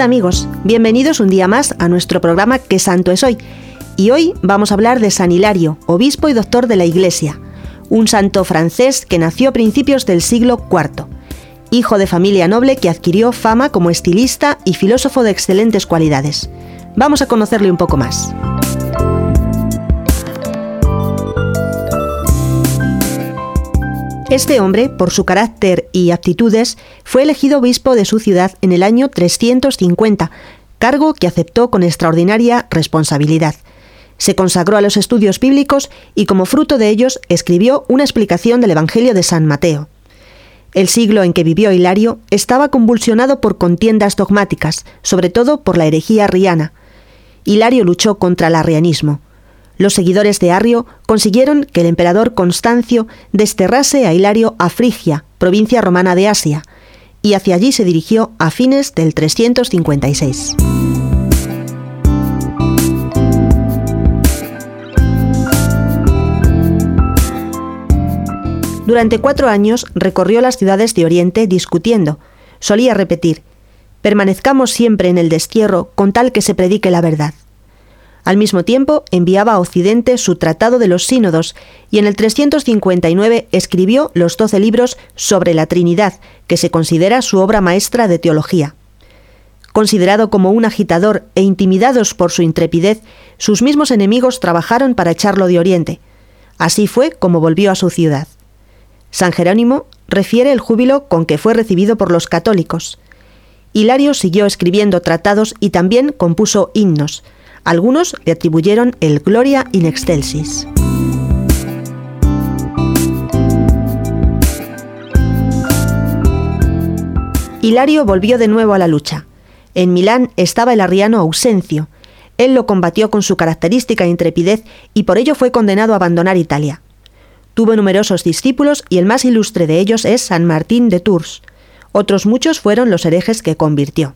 amigos, bienvenidos un día más a nuestro programa ¿Qué santo es hoy? Y hoy vamos a hablar de San Hilario, obispo y doctor de la Iglesia, un santo francés que nació a principios del siglo IV, hijo de familia noble que adquirió fama como estilista y filósofo de excelentes cualidades. Vamos a conocerle un poco más. Este hombre, por su carácter y aptitudes, fue elegido obispo de su ciudad en el año 350, cargo que aceptó con extraordinaria responsabilidad. Se consagró a los estudios bíblicos y como fruto de ellos escribió una explicación del Evangelio de San Mateo. El siglo en que vivió Hilario estaba convulsionado por contiendas dogmáticas, sobre todo por la herejía arriana. Hilario luchó contra el arrianismo. Los seguidores de Arrio consiguieron que el emperador Constancio desterrase a Hilario a Frigia, provincia romana de Asia, y hacia allí se dirigió a fines del 356. Durante cuatro años recorrió las ciudades de Oriente discutiendo. Solía repetir, permanezcamos siempre en el destierro con tal que se predique la verdad. Al mismo tiempo, enviaba a Occidente su Tratado de los Sínodos y en el 359 escribió los doce libros sobre la Trinidad, que se considera su obra maestra de teología. Considerado como un agitador e intimidados por su intrepidez, sus mismos enemigos trabajaron para echarlo de Oriente. Así fue como volvió a su ciudad. San Jerónimo refiere el júbilo con que fue recibido por los católicos. Hilario siguió escribiendo tratados y también compuso himnos, algunos le atribuyeron el Gloria in Excelsis. Hilario volvió de nuevo a la lucha. En Milán estaba el arriano Ausencio. Él lo combatió con su característica intrepidez y por ello fue condenado a abandonar Italia. Tuvo numerosos discípulos y el más ilustre de ellos es San Martín de Tours. Otros muchos fueron los herejes que convirtió.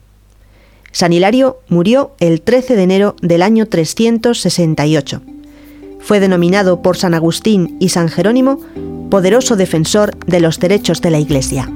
San Hilario murió el 13 de enero del año 368. Fue denominado por San Agustín y San Jerónimo poderoso defensor de los derechos de la Iglesia.